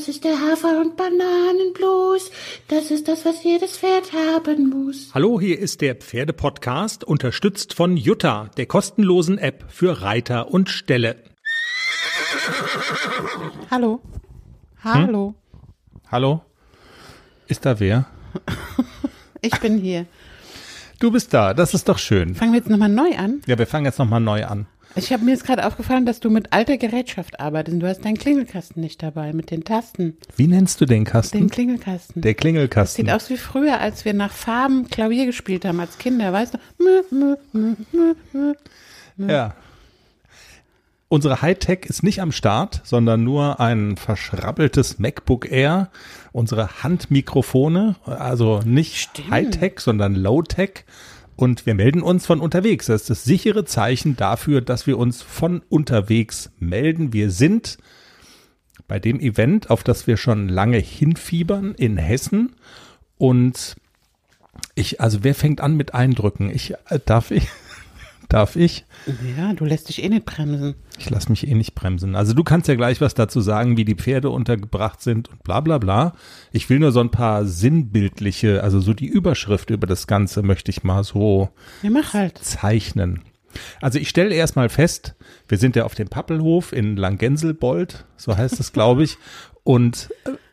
Das ist der Hafer- und Bananenblues. Das ist das, was jedes Pferd haben muss. Hallo, hier ist der Pferdepodcast, unterstützt von Jutta, der kostenlosen App für Reiter und Ställe. Hallo. Hallo. Hallo? Ist da wer? Ich bin hier. Du bist da, das ist doch schön. Fangen wir jetzt nochmal neu an. Ja, wir fangen jetzt nochmal neu an. Ich habe mir jetzt gerade aufgefallen, dass du mit alter Gerätschaft arbeitest. Du hast deinen Klingelkasten nicht dabei mit den Tasten. Wie nennst du den Kasten? Den Klingelkasten. Der das Klingelkasten. sieht aus wie früher, als wir nach Farben Klavier gespielt haben als Kinder, weißt du? Mö, mö, mö, mö, mö. Ja. Unsere Hightech ist nicht am Start, sondern nur ein verschrabbeltes MacBook Air. Unsere Handmikrofone, also nicht Stimmt. Hightech, sondern Low-Tech. Und wir melden uns von unterwegs. Das ist das sichere Zeichen dafür, dass wir uns von unterwegs melden. Wir sind bei dem Event, auf das wir schon lange hinfiebern in Hessen. Und ich, also wer fängt an mit Eindrücken? Ich, äh, darf ich? Darf ich? Ja, du lässt dich eh nicht bremsen. Ich lasse mich eh nicht bremsen. Also du kannst ja gleich was dazu sagen, wie die Pferde untergebracht sind und bla bla bla. Ich will nur so ein paar sinnbildliche, also so die Überschrift über das Ganze möchte ich mal so Ja, halt. zeichnen. Also ich stelle erstmal fest, wir sind ja auf dem Pappelhof in Langenselbold, so heißt es, glaube ich. Und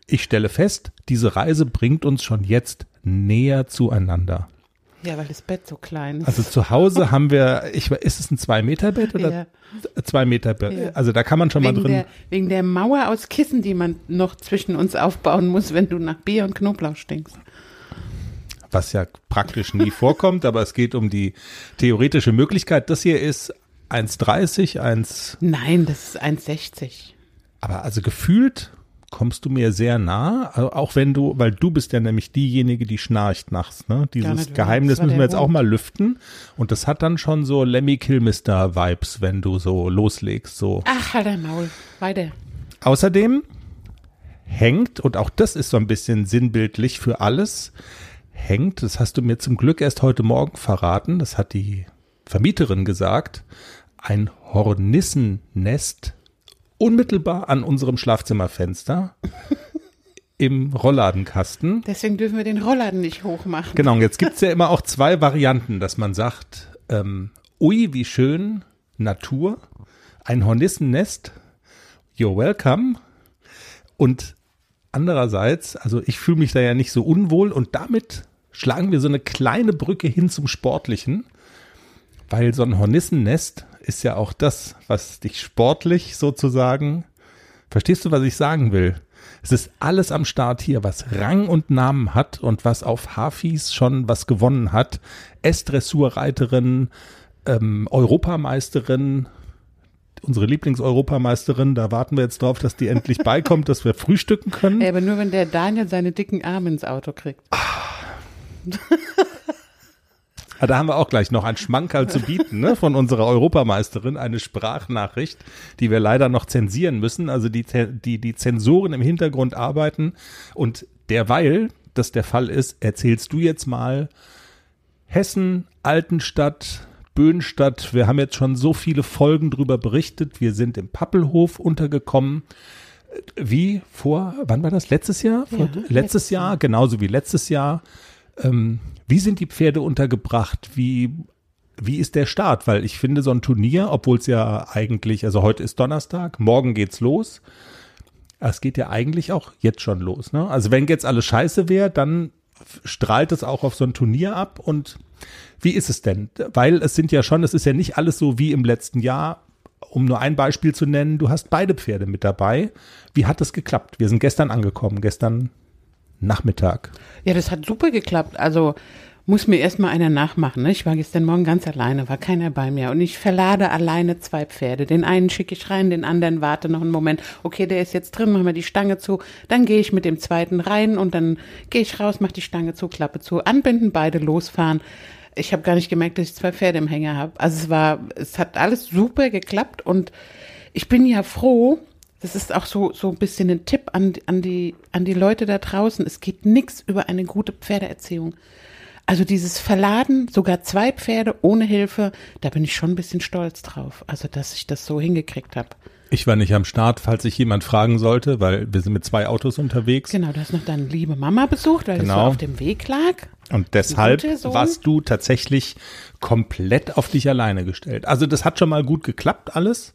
ich stelle fest, diese Reise bringt uns schon jetzt näher zueinander. Ja, weil das Bett so klein ist. Also zu Hause haben wir, ich, ist es ein Zwei-Meter-Bett oder Ja. zwei Meter Bett? Ja. Also da kann man schon mal wegen, drin. der, wegen der Mauer aus Kissen, die man noch zwischen uns aufbauen muss, wenn du nach Bier und Knoblauch stinkst. was ja praktisch nie vorkommt, aber es geht um die theoretische Möglichkeit. Das hier ist 1,30, 1, Nein, das ist 1,60. aber also gefühlt kommst du mir sehr nah, also auch wenn du, weil du bist ja nämlich diejenige, die schnarcht nachts, ne? Dieses. Geheimnis müssen wir jetzt auch Hund. mal lüften und das hat dann schon so Lemmy Kilmister Vibes, wenn du so loslegst, so. Ach, halt dein Maul. Weiter. Außerdem hängt, und auch das ist so ein bisschen sinnbildlich für alles, hängt, das hast du mir zum Glück erst heute Morgen verraten, das hat die Vermieterin gesagt, ein Hornissennest unmittelbar an unserem Schlafzimmerfenster im Rollladenkasten. Deswegen dürfen wir den Rollladen nicht hochmachen. Genau, und jetzt gibt's ja immer auch zwei Varianten, dass man sagt, ähm, ui, wie schön, Natur, ein Hornissennest, you're welcome. Und andererseits, also ich fühle mich da ja nicht so unwohl und damit schlagen wir so eine kleine Brücke hin zum Sportlichen, weil so ein Hornissennest ist ja auch das, was dich sportlich sozusagen, verstehst du, was ich sagen will? Es ist alles am Start hier, was Rang und Namen hat und was auf Hafis schon was gewonnen hat. S-Dressurreiterin, ähm, Europameisterin, unsere Lieblingseuropameisterin, da warten wir jetzt drauf, dass die endlich beikommt, dass wir frühstücken können. Ey, aber nur wenn der Daniel seine dicken Arme ins Auto kriegt. Ah, Da haben wir auch gleich noch ein Schmankerl zu bieten, ne, von unserer Europameisterin, eine Sprachnachricht, die wir leider noch zensieren müssen. Also die, die, die Zensoren im Hintergrund arbeiten und derweil das der Fall ist, erzählst du jetzt mal Hessen, Altenstadt, Böhnstadt. Wir haben jetzt schon so viele Folgen drüber berichtet. Wir sind im Pappelhof untergekommen. Wie vor, wann war das? Letztes Jahr? Vor, letztes, letztes Jahr, genauso wie letztes Jahr. Ähm, wie sind die Pferde untergebracht? Wie, wie ist der Start? Weil ich finde, so ein Turnier, obwohl es ja eigentlich, also heute ist Donnerstag, morgen geht's los. Es geht ja eigentlich auch jetzt schon los. Ne? Also wenn jetzt alles scheiße wäre, dann strahlt es auch auf so ein Turnier ab. Und wie ist es denn? Weil es sind ja schon, es ist ja nicht alles so wie im letzten Jahr. Um nur ein Beispiel zu nennen, du hast beide Pferde mit dabei. Wie hat es geklappt? Wir sind gestern angekommen, gestern Nachmittag. Ja, das hat super geklappt. Also muss mir erstmal einer nachmachen. Ne? Ich war gestern Morgen ganz alleine, war keiner bei mir. Und ich verlade alleine zwei Pferde. Den einen schicke ich rein, den anderen warte noch einen Moment. Okay, der ist jetzt drin, machen wir die Stange zu. Dann gehe ich mit dem zweiten rein und dann gehe ich raus, mache die Stange zu, Klappe zu, anbinden, beide losfahren. Ich habe gar nicht gemerkt, dass ich zwei Pferde im Hänger habe. Also es war, es hat alles super geklappt und ich bin ja froh, das ist auch so, so ein bisschen ein Tipp an, an, die, an die Leute da draußen. Es geht nichts über eine gute Pferdeerziehung. Also dieses Verladen, sogar zwei Pferde ohne Hilfe, da bin ich schon ein bisschen stolz drauf. Also, dass ich das so hingekriegt habe. Ich war nicht am Start, falls sich jemand fragen sollte, weil wir sind mit zwei Autos unterwegs. Genau, du hast noch deine liebe Mama besucht, weil es so Genau. auf dem Weg lag. Und deshalb warst du tatsächlich komplett auf dich alleine gestellt. Also das hat schon mal gut geklappt alles.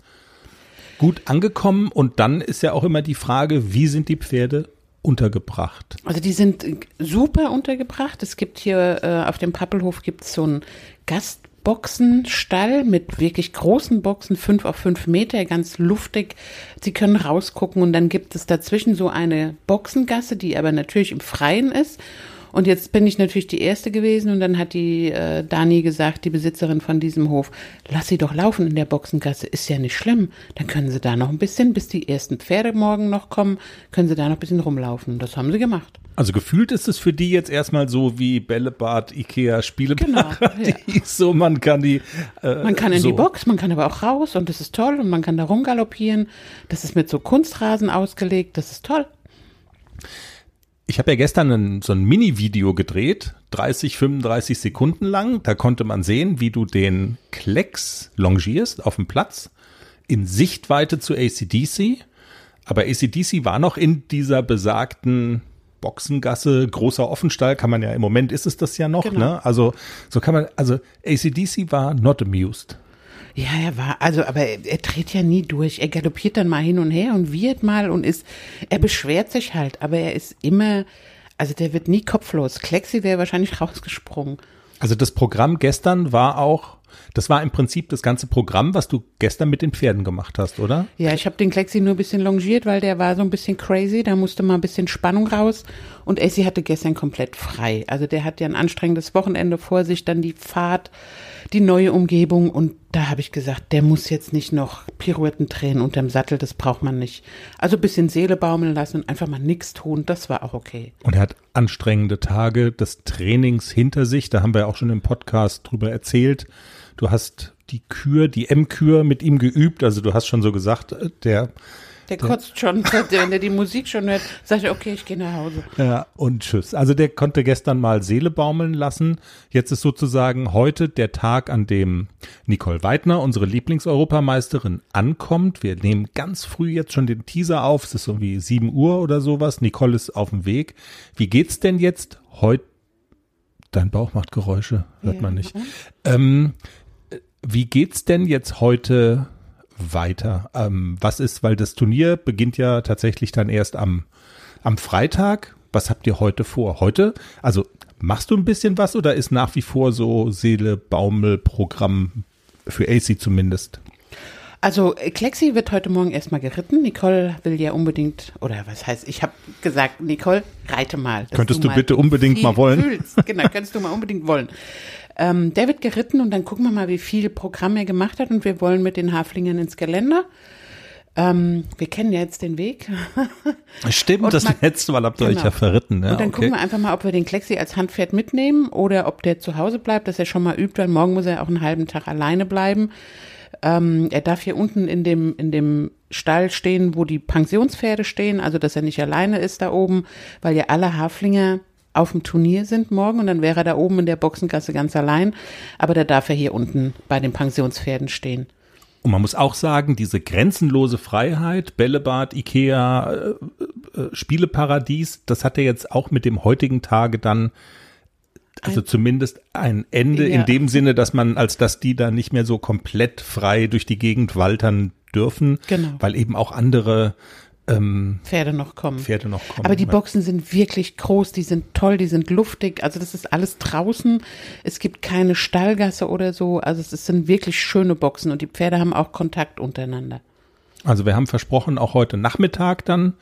Gut angekommen und dann ist ja auch immer die Frage, wie sind die Pferde untergebracht? Also die sind super untergebracht. Es gibt hier äh, auf dem Pappelhof gibt's so einen Gastboxenstall mit wirklich großen Boxen, fünf auf fünf Meter, ganz luftig. Sie können rausgucken und dann gibt es dazwischen so eine Boxengasse, die aber natürlich im Freien ist. Und jetzt bin ich natürlich die Erste gewesen und dann hat die äh, Dani gesagt, die Besitzerin von diesem Hof, lass sie doch laufen in der Boxengasse, ist ja nicht schlimm. Dann können sie da noch ein bisschen, bis die ersten Pferde morgen noch kommen, können sie da noch ein bisschen rumlaufen. Das haben sie gemacht. Also gefühlt ist es für die jetzt erstmal so wie Bällebad, Ikea, Spieleparadies. Genau, So, man kann die. Äh, Man kann in so. die Box, man kann aber auch raus und das ist toll und man kann da rumgaloppieren. Das ist mit so Kunstrasen ausgelegt, das ist toll. Ich habe ja gestern ein, so ein Mini-Video gedreht, 30, 35 Sekunden lang. Da konnte man sehen, wie du den Klecks longierst auf dem Platz in Sichtweite zu ACDC. Aber ACDC war noch in dieser besagten Boxengasse, großer Offenstall, kann man ja im Moment ist es das ja noch, Genau. ne? Also so kann man, also ACDC war not amused. Ja, er war, also, aber er, er dreht ja nie durch. Er galoppiert dann mal hin und her und wird mal und ist, er beschwert sich halt, aber er ist immer, also der wird nie kopflos. Klexi wäre wahrscheinlich rausgesprungen. Also das Programm gestern war auch, das war im Prinzip das ganze Programm, was du gestern mit den Pferden gemacht hast, oder? Ja, ich habe den Klexi nur ein bisschen longiert, weil der war so ein bisschen crazy. Da musste mal ein bisschen Spannung raus. Und Essie hatte gestern komplett frei. Also der hat ja ein anstrengendes Wochenende vor sich, dann die Fahrt, die neue Umgebung. Und da habe ich gesagt, der muss jetzt nicht noch Pirouetten drehen unterm Sattel. Das braucht man nicht. Also ein bisschen Seele baumeln lassen und einfach mal nichts tun. Das war auch okay. Und er hat anstrengende Tage des Trainings hinter sich. Da haben wir auch schon im Podcast drüber erzählt. Du hast die Kür, die M-Kür mit ihm geübt. Also du hast schon so gesagt, äh, der, Der kotzt schon, wenn der die Musik schon hört, sagt er, okay, ich gehe nach Hause. ja, und tschüss. Also der konnte gestern mal Seele baumeln lassen. Jetzt ist sozusagen heute der Tag, an dem Nicole Weidner, unsere Lieblingseuropameisterin, ankommt. Wir nehmen ganz früh jetzt schon den Teaser auf. Es ist so wie 7 Uhr oder sowas. Nicole ist auf dem Weg. Wie geht's denn jetzt heute? Dein Bauch macht Geräusche, hört Ja, man nicht. Ähm, wie geht's denn jetzt heute weiter? Ähm, was ist, weil das Turnier beginnt ja tatsächlich dann erst am, am Freitag. Was habt ihr heute vor? Heute, also machst du ein bisschen was oder ist nach wie vor so Seele, Baumel, Programm für AC zumindest? Also äh, Klexi wird heute Morgen erstmal geritten. Nicole will ja unbedingt, oder was heißt, ich habe gesagt, Nicole, reite mal. Könntest du mal bitte unbedingt mal wollen? Fühlst. Genau, könntest du mal unbedingt wollen. Ähm, der wird geritten und dann gucken wir mal, wie viel Programm er gemacht hat und wir wollen mit den Haflingern ins Geländer. Ähm, wir kennen ja jetzt den Weg. Stimmt, Und das letzte Mal habt ihr euch Genau. ja verritten. Ja, und dann okay. gucken wir einfach mal, ob wir den Klexi als Handpferd mitnehmen oder ob der zu Hause bleibt, dass er schon mal übt, weil morgen muss er auch einen halben Tag alleine bleiben. Ähm, er darf hier unten in dem, in dem Stall stehen, wo die Pensionspferde stehen, also dass er nicht alleine ist da oben, weil ja alle Haflinger auf dem Turnier sind morgen und dann wäre er da oben in der Boxengasse ganz allein. Aber da darf er hier unten bei den Pensionspferden stehen. Und man muss auch sagen, diese grenzenlose Freiheit, Bällebad, Ikea, äh, äh, Spieleparadies, das hat er jetzt auch mit dem heutigen Tage dann, also zumindest ein Ende Ja. in dem Sinne, dass man, als dass die da nicht mehr so komplett frei durch die Gegend waltern dürfen, Genau. weil eben auch andere ähm, Pferde noch kommen. Pferde noch kommen. Aber die. Boxen sind wirklich groß, die sind toll, die sind luftig. Also das ist alles draußen. Es gibt keine Stallgasse oder so. Also es sind wirklich schöne Boxen und die Pferde haben auch Kontakt untereinander. Also wir haben versprochen, auch heute Nachmittag dann,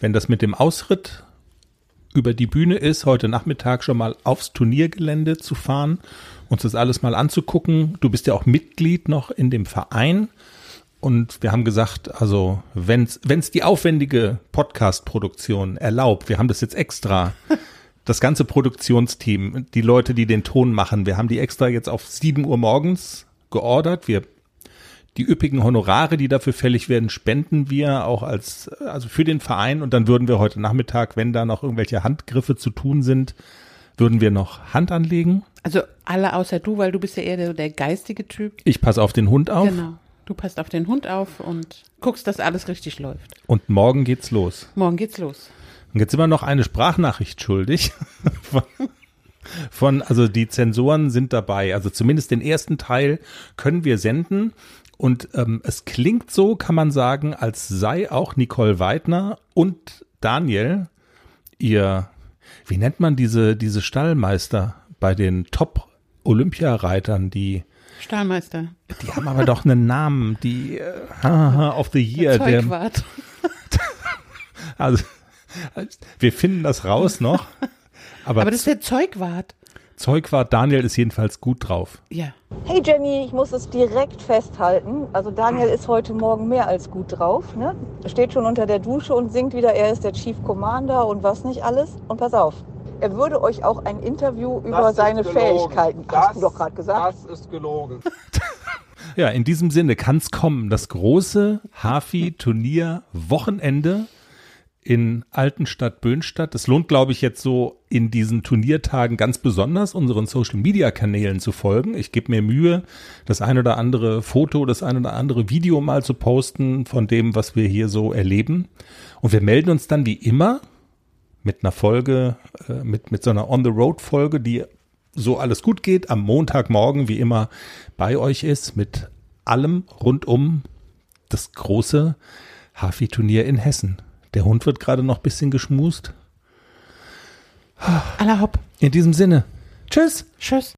wenn das mit dem Ausritt über die Bühne ist, heute Nachmittag schon mal aufs Turniergelände zu fahren, uns das alles mal anzugucken. Du bist ja auch Mitglied noch in dem Verein. Und wir haben gesagt, also wenn es die aufwendige Podcast-Produktion erlaubt, wir haben das jetzt extra, das ganze Produktionsteam, die Leute, die den Ton machen, wir haben die extra jetzt auf 7 Uhr morgens geordert. Wir die üppigen Honorare, die dafür fällig werden, spenden wir auch als, also für den Verein und dann würden wir heute Nachmittag, wenn da noch irgendwelche Handgriffe zu tun sind, würden wir noch Hand anlegen. Also alle außer du, weil du bist ja eher der, der geistige Typ. Ich passe auf den Hund auf. Genau. Du passt auf den Hund auf und guckst, dass alles richtig läuft. Und morgen geht's los. Morgen geht's los. Und jetzt wir noch eine Sprachnachricht schuldig. Von, von, also die Zensoren sind dabei. Also zumindest den ersten Teil können wir senden. Und ähm, es klingt so, kann man sagen, als sei auch Nicole Weidner und Daniel ihr, wie nennt man diese, diese Stallmeister bei den Top-Olympiareitern, die Stahlmeister. die haben aber doch einen Namen, die äh, of the Year. Der, Zeugwart. also, wir finden das raus noch. Aber, Aber das ist der Zeugwart. Zeugwart Daniel ist jedenfalls gut drauf. Ja. Hey Jenny, ich muss es direkt festhalten. Also Daniel ist heute Morgen mehr als gut drauf. Ne? Er steht schon unter der Dusche und singt wieder, er ist der Chief Commander und was nicht alles. Und pass auf, er würde euch auch ein Interview über Das seine. Fähigkeiten, hast du Das- doch gerade gesagt. Das ist gelogen. Ja, in diesem Sinne kann's kommen. Das große Hafi-Turnier-Wochenende in Altenstadt-Böhnstadt. Es lohnt, glaube ich, jetzt so in diesen Turniertagen ganz besonders unseren Social-Media-Kanälen zu folgen. Ich gebe mir Mühe, das ein oder andere Foto, das ein oder andere Video mal zu posten von dem, was wir hier so erleben. Und wir melden uns dann wie immer mit einer Folge, äh, mit, mit so einer On-the-Road-Folge, die so alles gut geht, am Montagmorgen wie immer bei euch ist, mit allem rund um das große Hafi-Turnier in Hessen. Der Hund wird gerade noch ein bisschen geschmust. Aller hopp. In diesem Sinne, tschüss. Tschüss.